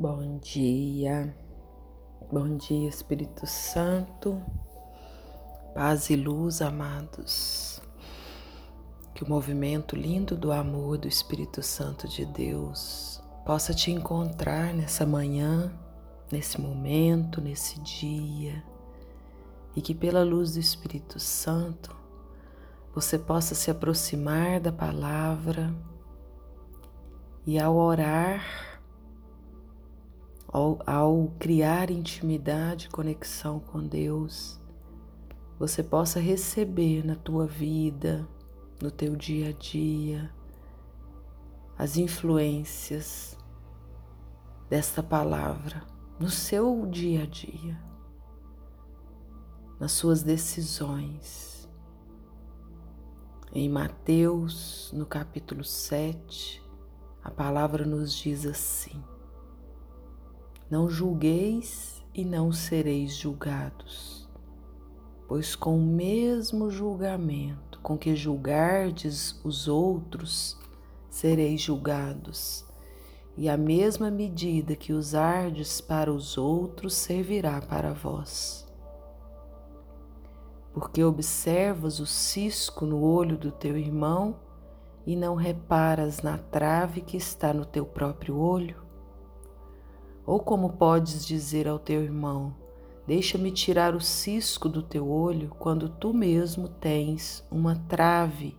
Bom dia, bom dia, Espírito Santo, paz e luz, amados. Que o movimento lindo do amor do Espírito Santo de Deus possa te encontrar nessa manhã, nesse momento, nesse dia, e que pela luz do Espírito Santo você possa se aproximar da palavra e ao orar, ao, ao criar intimidade e conexão com Deus, você possa receber na tua vida, no teu dia a dia, as influências desta palavra no seu dia a dia, nas suas decisões. Em Mateus, no capítulo 7, a palavra nos diz assim: não julgueis e não sereis julgados, pois com o mesmo julgamento com que julgardes os outros, sereis julgados, e a mesma medida que usardes para os outros servirá para vós. Porque observas o cisco no olho do teu irmão e não reparas na trave que está no teu próprio olho? Ou como podes dizer ao teu irmão: Deixa-me tirar o cisco do teu olho, quando tu mesmo tens uma trave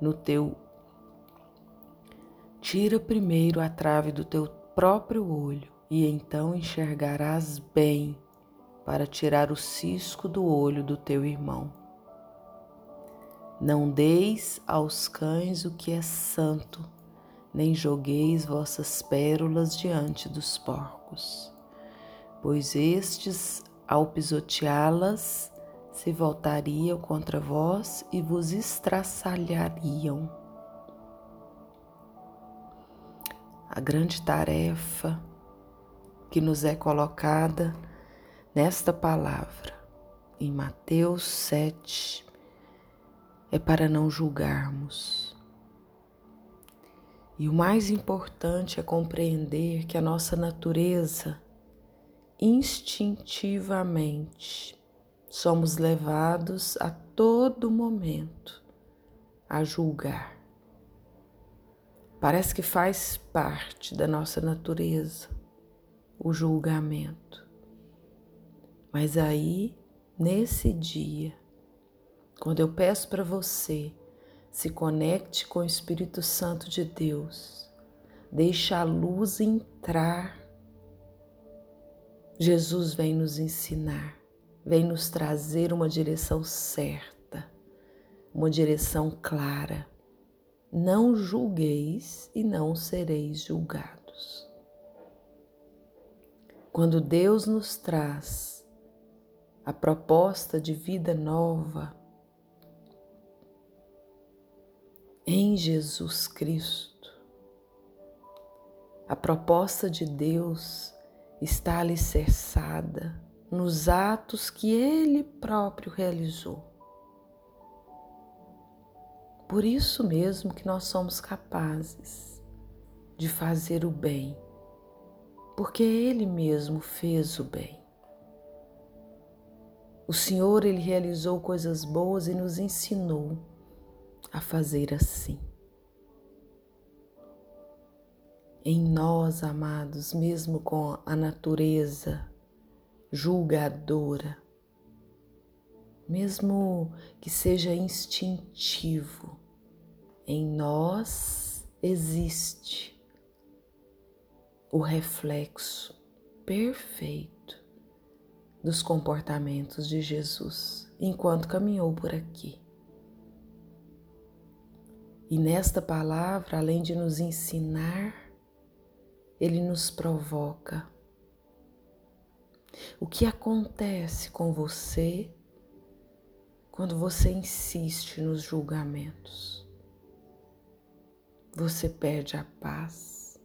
no teu. Tira primeiro a trave do teu próprio olho, e então enxergarás bem para tirar o cisco do olho do teu irmão. Não deis aos cães o que é santo nem jogueis vossas pérolas diante dos porcos, pois estes, ao pisoteá-las, se voltariam contra vós e vos estraçalhariam. A grande tarefa que nos é colocada nesta palavra, em Mateus 7, é para não julgarmos e o mais importante é compreender que a nossa natureza, instintivamente, somos levados a todo momento a julgar. Parece que faz parte da nossa natureza o julgamento. Mas aí, nesse dia, quando eu peço para você se conecte com o Espírito Santo de Deus. Deixa a luz entrar. Jesus vem nos ensinar, vem nos trazer uma direção certa, uma direção clara. Não julgueis e não sereis julgados. Quando Deus nos traz a proposta de vida nova, em Jesus Cristo. A proposta de Deus está alicerçada nos atos que Ele próprio realizou. Por isso mesmo que nós somos capazes de fazer o bem, porque Ele mesmo fez o bem. O Senhor, Ele realizou coisas boas e nos ensinou a fazer assim. Em nós, amados, mesmo com a natureza julgadora, mesmo que seja instintivo, em nós existe o reflexo perfeito dos comportamentos de Jesus enquanto caminhou por aqui. E nesta palavra, além de nos ensinar, ele nos provoca. O que acontece com você quando você insiste nos julgamentos? Você perde a paz,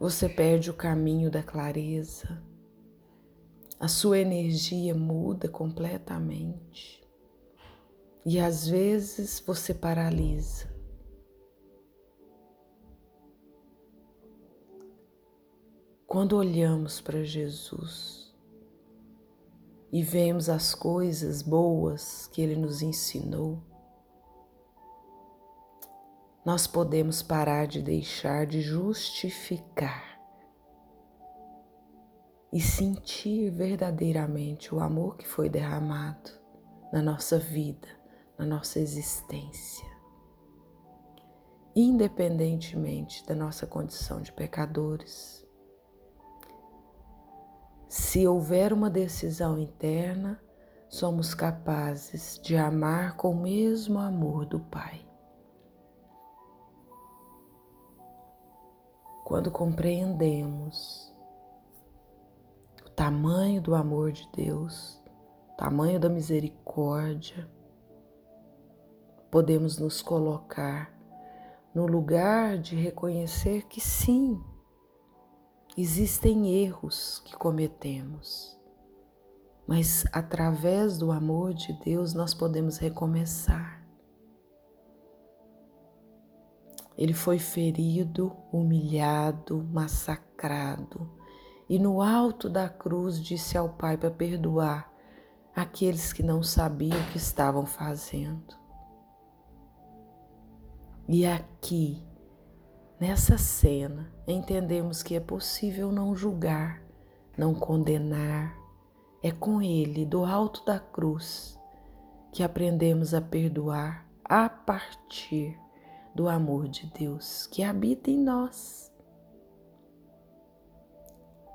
você perde o caminho da clareza, a sua energia muda completamente. E às vezes você paralisa. quando olhamos para Jesus e vemos as coisas boas que Ele nos ensinou, nós podemos parar de deixar de justificar e sentir verdadeiramente o amor que foi derramado na nossa vida, na nossa existência. Independentemente da nossa condição de pecadores. Se houver uma decisão interna, somos capazes de amar com o mesmo amor do Pai. quando compreendemos o tamanho do amor de Deus, o tamanho da misericórdia, podemos nos colocar no lugar de reconhecer que sim, existem erros que cometemos, mas através do amor de Deus nós podemos recomeçar. Ele foi ferido, humilhado, massacrado, e no alto da cruz disse ao Pai para perdoar aqueles que não sabiam o que estavam fazendo. E aqui, nessa cena, entendemos que é possível não julgar, não condenar. É com Ele, do alto da cruz, que aprendemos a perdoar a partir do amor de Deus que habita em nós.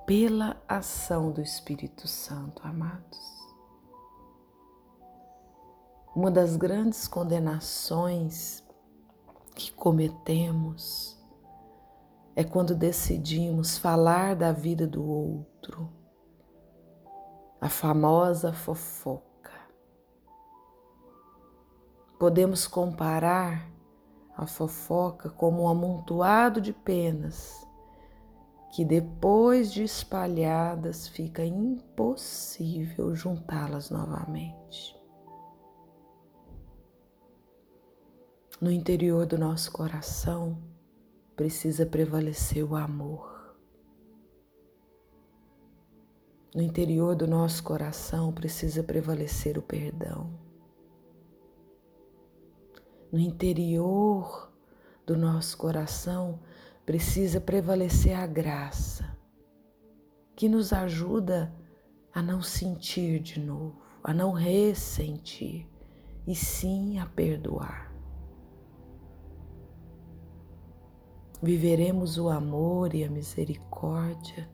Pela ação do Espírito Santo, amados. Uma das grandes condenações que cometemos é quando decidimos falar da vida do outro, a famosa fofoca. Podemos comparar a fofoca como um amontoado de penas que depois de espalhadas fica impossível juntá-las novamente. No interior do nosso coração precisa prevalecer o amor. No interior do nosso coração precisa prevalecer o perdão no interior do nosso coração precisa prevalecer a graça, que nos ajuda a não sentir de novo, a não ressentir, e sim a perdoar. Viveremos o amor e a misericórdia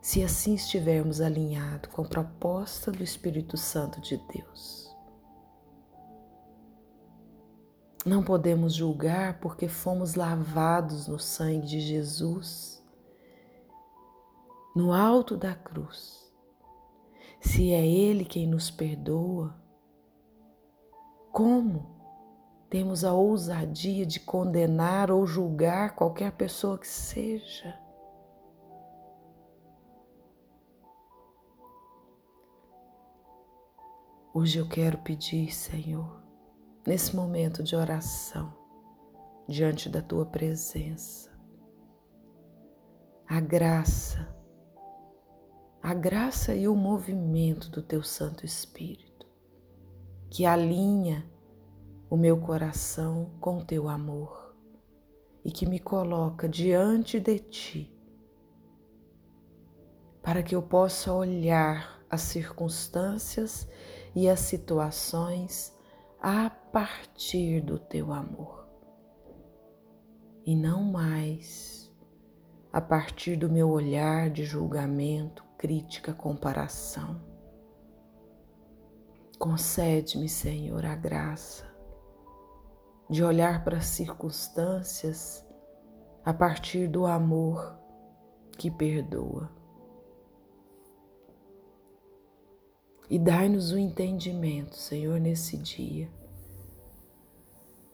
se assim estivermos alinhados com a proposta do Espírito Santo de Deus. Não podemos julgar porque fomos lavados no sangue de Jesus, no alto da cruz. Se é Ele quem nos perdoa, como temos a ousadia de condenar ou julgar qualquer pessoa que seja? Hoje eu quero pedir, Senhor, nesse momento de oração, diante da tua presença. A graça, a graça e o movimento do teu Santo Espírito, que alinha o meu coração com teu amor e que me coloca diante de ti, para que eu possa olhar as circunstâncias e as situações a partir do teu amor e não mais a partir do meu olhar de julgamento, crítica, comparação. Concede-me, Senhor, a graça de olhar para as circunstâncias a partir do amor que perdoa. E dai-nos o entendimento, Senhor, nesse dia,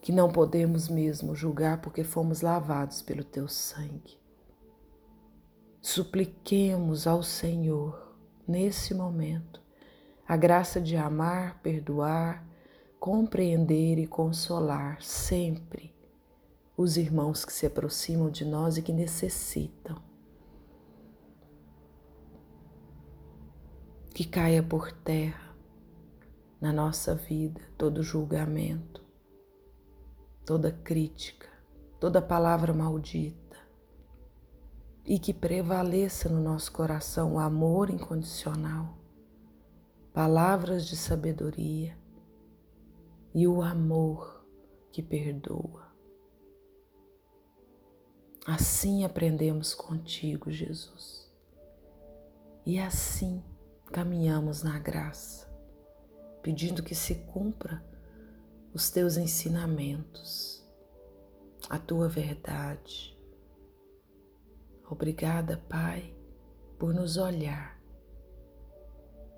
que não podemos mesmo julgar porque fomos lavados pelo teu sangue. Supliquemos ao Senhor, nesse momento, a graça de amar, perdoar, compreender e consolar sempre os irmãos que se aproximam de nós e que necessitam. Que caia por terra na nossa vida todo julgamento, toda crítica, toda palavra maldita. E que prevaleça no nosso coração o amor incondicional, palavras de sabedoria e o amor que perdoa. Assim aprendemos contigo, Jesus. E assim caminhamos na graça, pedindo que se cumpra os teus ensinamentos, a tua verdade. Obrigada, Pai, por nos olhar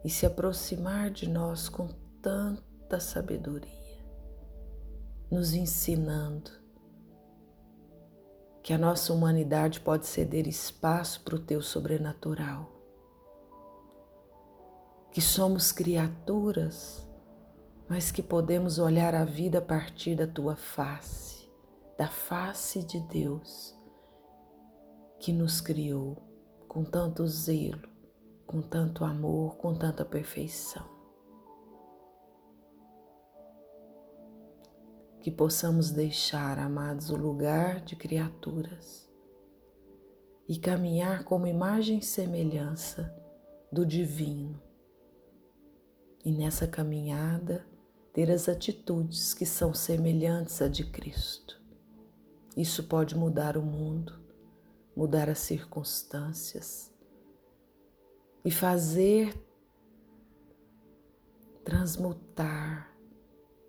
e se aproximar de nós com tanta sabedoria, nos ensinando que a nossa humanidade pode ceder espaço para o teu sobrenatural, que somos criaturas, mas que podemos olhar a vida a partir da tua face, da face de Deus que nos criou com tanto zelo, com tanto amor, com tanta perfeição. Que possamos deixar, amados, o lugar de criaturas e caminhar como imagem e semelhança do divino. E nessa caminhada, ter as atitudes que são semelhantes a de Cristo. Isso pode mudar o mundo, mudar as circunstâncias e fazer transmutar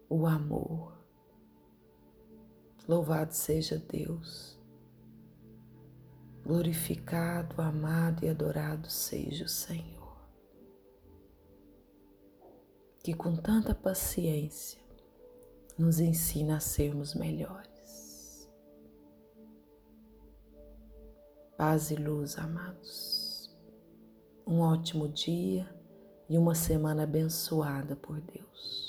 o amor Louvado seja Deus. Glorificado, amado e adorado seja o Senhor. Que com tanta paciência nos ensina a sermos melhores. Paz e luz, amados. Um ótimo dia e uma semana abençoada por Deus.